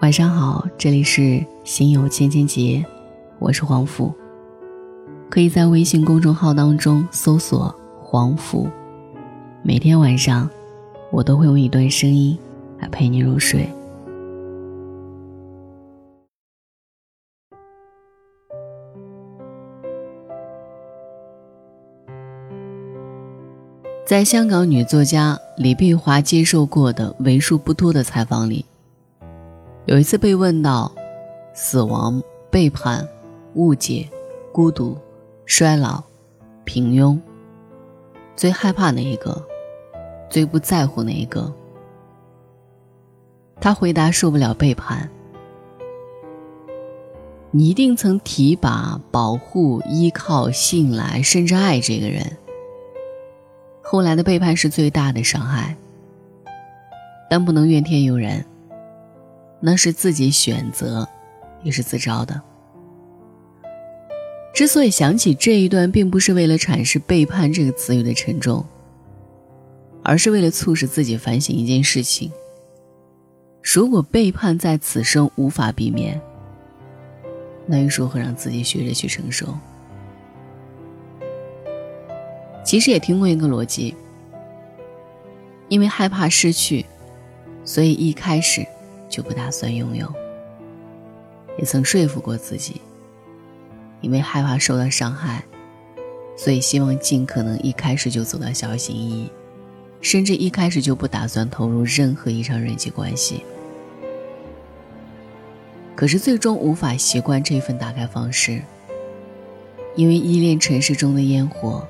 晚上好，这里是心有千千结，我是黄甫。可以在微信公众号当中搜索“黄甫”，每天晚上我都会用一段声音来陪你入睡。在香港女作家李碧华接受过的为数不多的采访里。有一次被问到，死亡、背叛、误解、孤独、衰老、平庸，最害怕哪一个？最不在乎哪一个？他回答：受不了背叛。你一定曾提拔、保护、依靠、信赖，甚至爱这个人。后来的背叛是最大的伤害，但不能怨天尤人。那是自己选择，也是自招的。之所以想起这一段，并不是为了阐释“背叛”这个词语的沉重，而是为了促使自己反省一件事情：如果背叛在此生无法避免，那又如何让自己学着去承受？其实也听过一个逻辑：因为害怕失去，所以一开始。就不打算拥有。也曾说服过自己，因为害怕受到伤害，所以希望尽可能一开始就走到小心翼翼，甚至一开始就不打算投入任何一场人际关系。可是最终无法习惯这份打开方式，因为依恋尘世中的烟火，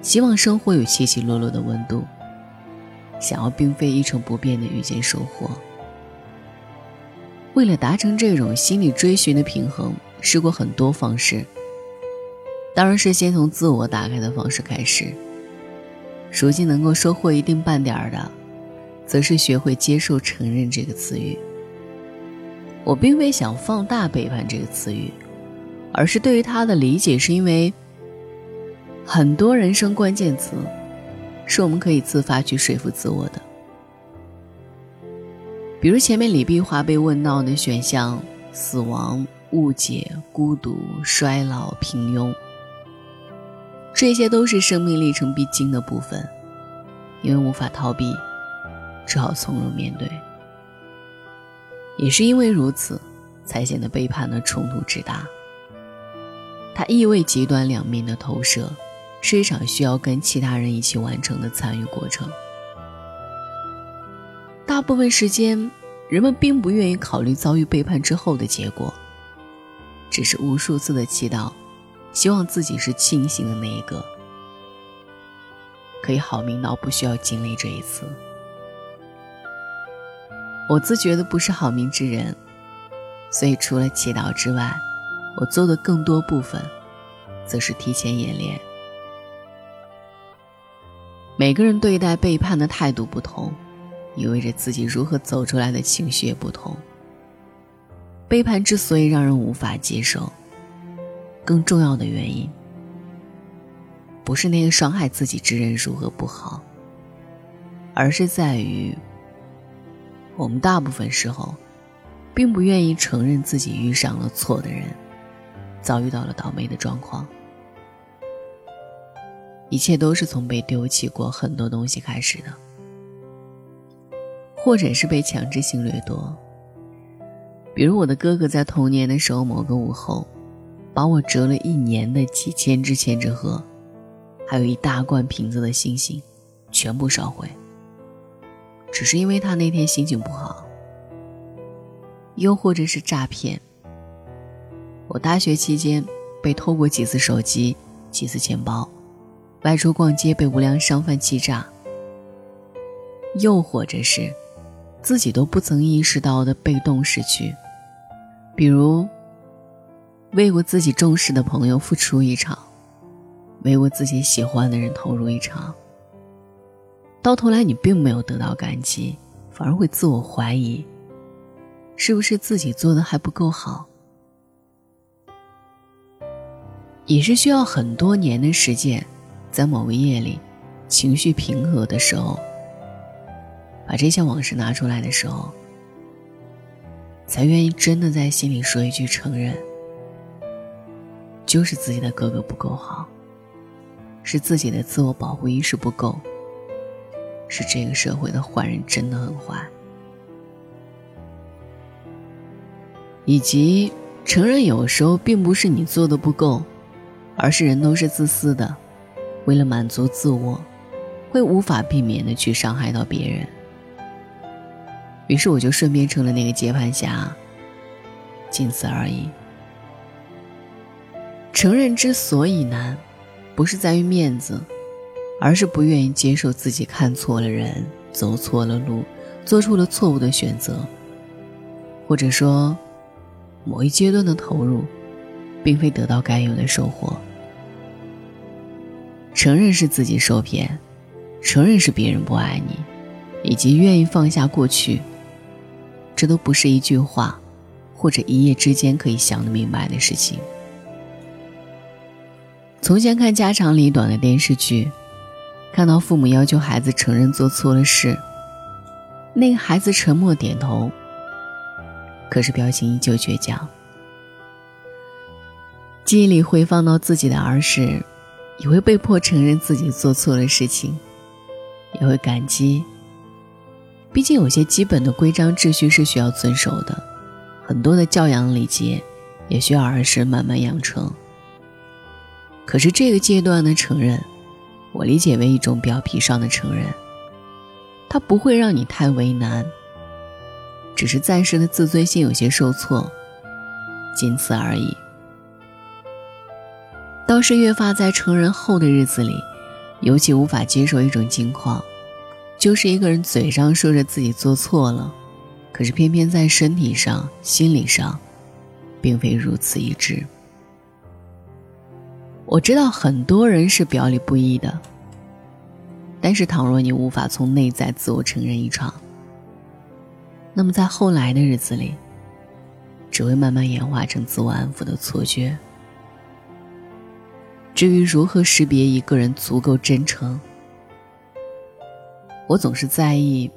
希望生活有起起落落的温度，想要并非一成不变的遇见收获。为了达成这种心理追寻的平衡，试过很多方式。当然是先从自我打开的方式开始。如今能够收获一定半点儿的，则是学会接受、承认这个词语。我并未想放大“背叛”这个词语，而是对于它的理解，是因为很多人生关键词，是我们可以自发去说服自我的。比如前面李碧华被问到的选项：死亡、误解、孤独、衰老、平庸，这些都是生命历程必经的部分，因为无法逃避，只好从容面对。也是因为如此，才显得背叛的冲突之大。它意味极端两面的投射，是一场需要跟其他人一起完成的参与过程。大部分时间，人们并不愿意考虑遭遇背叛之后的结果，只是无数次的祈祷，希望自己是清醒的那一个，可以好命到不需要经历这一次。我自觉的不是好命之人，所以除了祈祷之外，我做的更多部分，则是提前演练。每个人对待背叛的态度不同。意味着自己如何走出来的情绪也不同。背叛之所以让人无法接受，更重要的原因，不是那个伤害自己之人如何不好，而是在于，我们大部分时候，并不愿意承认自己遇上了错的人，遭遇到了倒霉的状况。一切都是从被丢弃过很多东西开始的。或者是被强制性掠夺，比如我的哥哥在童年的时候，某个午后，把我折了一年的几千只千纸鹤，还有一大罐瓶子的星星，全部烧毁。只是因为他那天心情不好。又或者是诈骗，我大学期间被偷过几次手机，几次钱包，外出逛街被无良商贩欺诈。又或者是。自己都不曾意识到的被动失去，比如为我自己重视的朋友付出一场，为我自己喜欢的人投入一场，到头来你并没有得到感激，反而会自我怀疑，是不是自己做的还不够好？也是需要很多年的时间，在某个夜里，情绪平和的时候。把这些往事拿出来的时候，才愿意真的在心里说一句承认，就是自己的哥哥不够好，是自己的自我保护意识不够，是这个社会的坏人真的很坏，以及承认有时候并不是你做的不够，而是人都是自私的，为了满足自我，会无法避免的去伤害到别人。于是我就顺便成了那个接盘侠，仅此而已。承认之所以难，不是在于面子，而是不愿意接受自己看错了人，走错了路，做出了错误的选择，或者说，某一阶段的投入，并非得到该有的收获。承认是自己受骗，承认是别人不爱你，以及愿意放下过去。这都不是一句话，或者一夜之间可以想得明白的事情。从前看家长里短的电视剧，看到父母要求孩子承认做错了事，那个孩子沉默点头，可是表情依旧倔强。记忆里回放到自己的儿时，也会被迫承认自己做错了事情，也会感激。毕竟有些基本的规章秩序是需要遵守的，很多的教养礼节也需要儿时慢慢养成。可是这个阶段的承认，我理解为一种表皮上的承认，它不会让你太为难，只是暂时的自尊心有些受挫，仅此而已。倒是越发在成人后的日子里，尤其无法接受一种境况。就是一个人嘴上说着自己做错了，可是偏偏在身体上、心理上，并非如此一致。我知道很多人是表里不一的，但是倘若你无法从内在自我承认一场，那么在后来的日子里，只会慢慢演化成自我安抚的错觉。至于如何识别一个人足够真诚？我总是在意，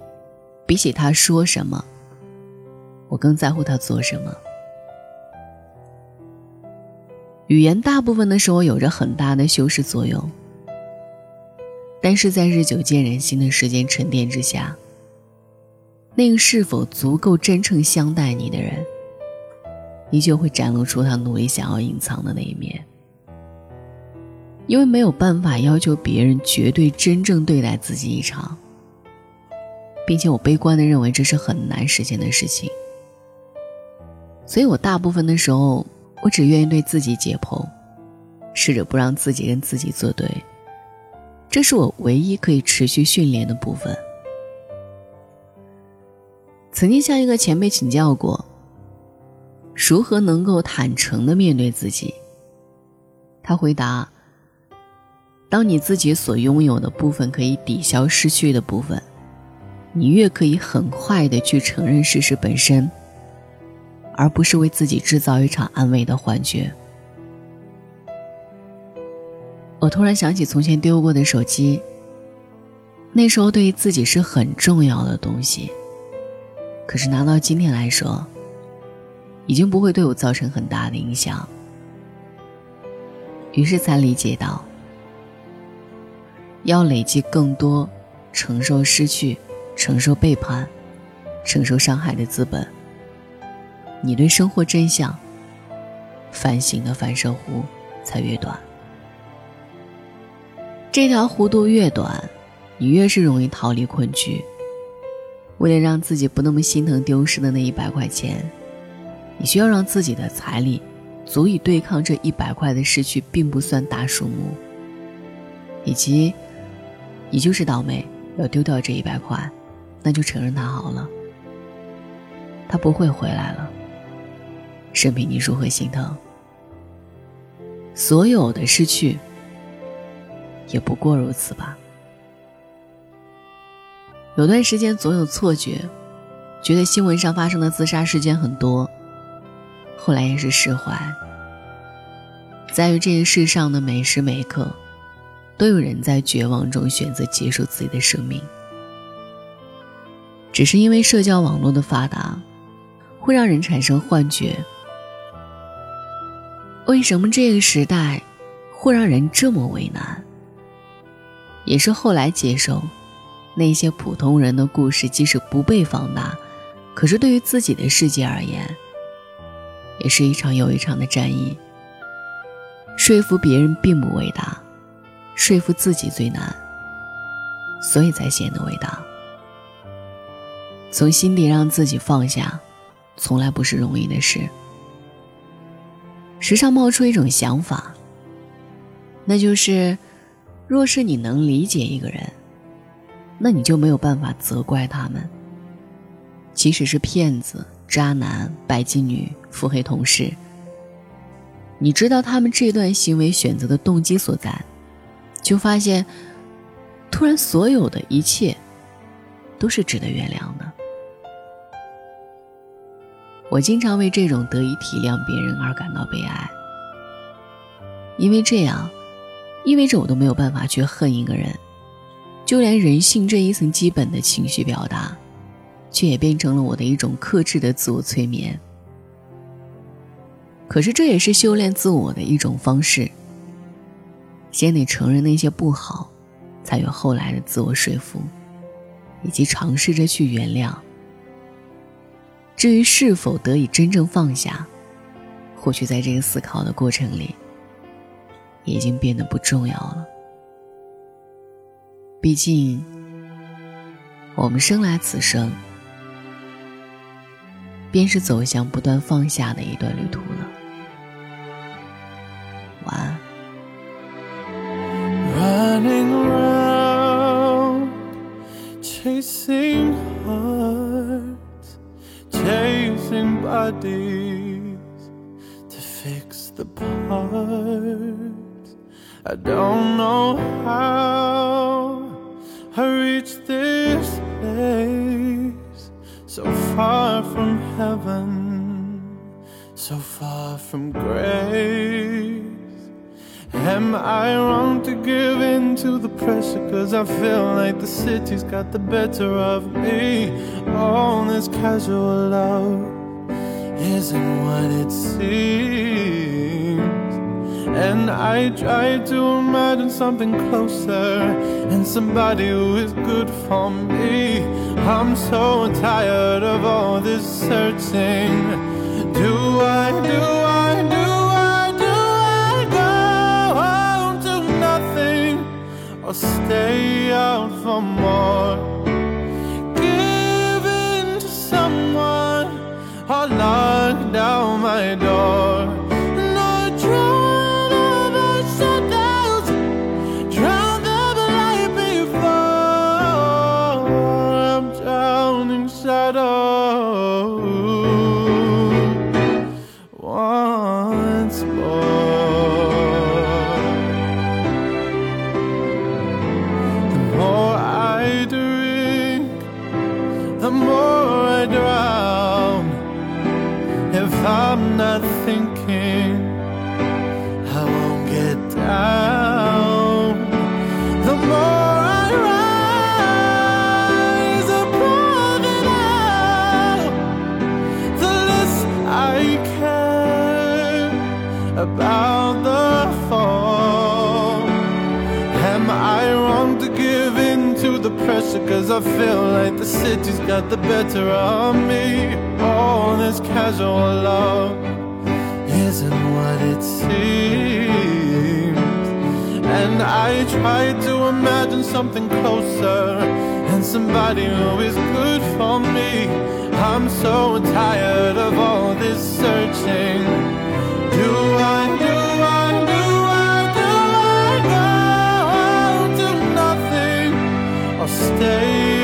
比起他说什么，我更在乎他做什么。语言大部分的时候有着很大的修饰作用，但是在日久见人心的时间沉淀之下，那个是否足够真诚相待你的人，依旧会展露出他努力想要隐藏的那一面。因为没有办法要求别人绝对真正对待自己一场。并且我悲观的认为这是很难实现的事情，所以我大部分的时候，我只愿意对自己解剖，试着不让自己跟自己作对，这是我唯一可以持续训练的部分。曾经向一个前辈请教过，如何能够坦诚的面对自己，他回答：当你自己所拥有的部分可以抵消失去的部分。你越可以很快的去承认事实本身，而不是为自己制造一场安慰的幻觉。我突然想起从前丢过的手机，那时候对于自己是很重要的东西，可是拿到今天来说，已经不会对我造成很大的影响。于是才理解到，要累积更多，承受失去。承受背叛、承受伤害的资本，你对生活真相反省的反射弧才越短。这条弧度越短，你越是容易逃离困局。为了让自己不那么心疼丢失的那一百块钱，你需要让自己的财力足以对抗这一百块的失去，并不算大数目。以及，你就是倒霉，要丢掉这一百块。那就承认他好了，他不会回来了。任凭你如何心疼，所有的失去也不过如此吧。有段时间总有错觉，觉得新闻上发生的自杀事件很多，后来也是释怀。在于这个世上的每时每刻，都有人在绝望中选择结束自己的生命。只是因为社交网络的发达，会让人产生幻觉。为什么这个时代会让人这么为难？也是后来接受那些普通人的故事，即使不被放大，可是对于自己的世界而言，也是一场又一场的战役。说服别人并不伟大，说服自己最难，所以才显得伟大。从心底让自己放下，从来不是容易的事。时常冒出一种想法，那就是，若是你能理解一个人，那你就没有办法责怪他们。即使是骗子、渣男、拜金女、腹黑同事，你知道他们这段行为选择的动机所在，就发现，突然所有的一切，都是值得原谅的。我经常为这种得以体谅别人而感到悲哀，因为这样，意味着我都没有办法去恨一个人，就连人性这一层基本的情绪表达，却也变成了我的一种克制的自我催眠。可是这也是修炼自我的一种方式。先得承认那些不好，才有后来的自我说服，以及尝试着去原谅。至于是否得以真正放下，或许在这个思考的过程里，已经变得不重要了。毕竟，我们生来此生，便是走向不断放下的一段旅途了。晚安。Bodies to fix the parts. I don't know how I reached this place, so far from heaven, so far from grace. Am I wrong to give in to the pressure? Cause I feel like the city's got the better of me. All this casual love isn't what it seems. And I try to imagine something closer and somebody who is good for me. I'm so tired of all this searching. Do I, do I, or stay out for more. the more I drown if I'm not thinking. Pressure Cause I feel like the city's got the better of me all this casual love isn't what it seems. And I try to imagine something closer and somebody who is good for me. I'm so tired of all this searching. Do I, do I, stay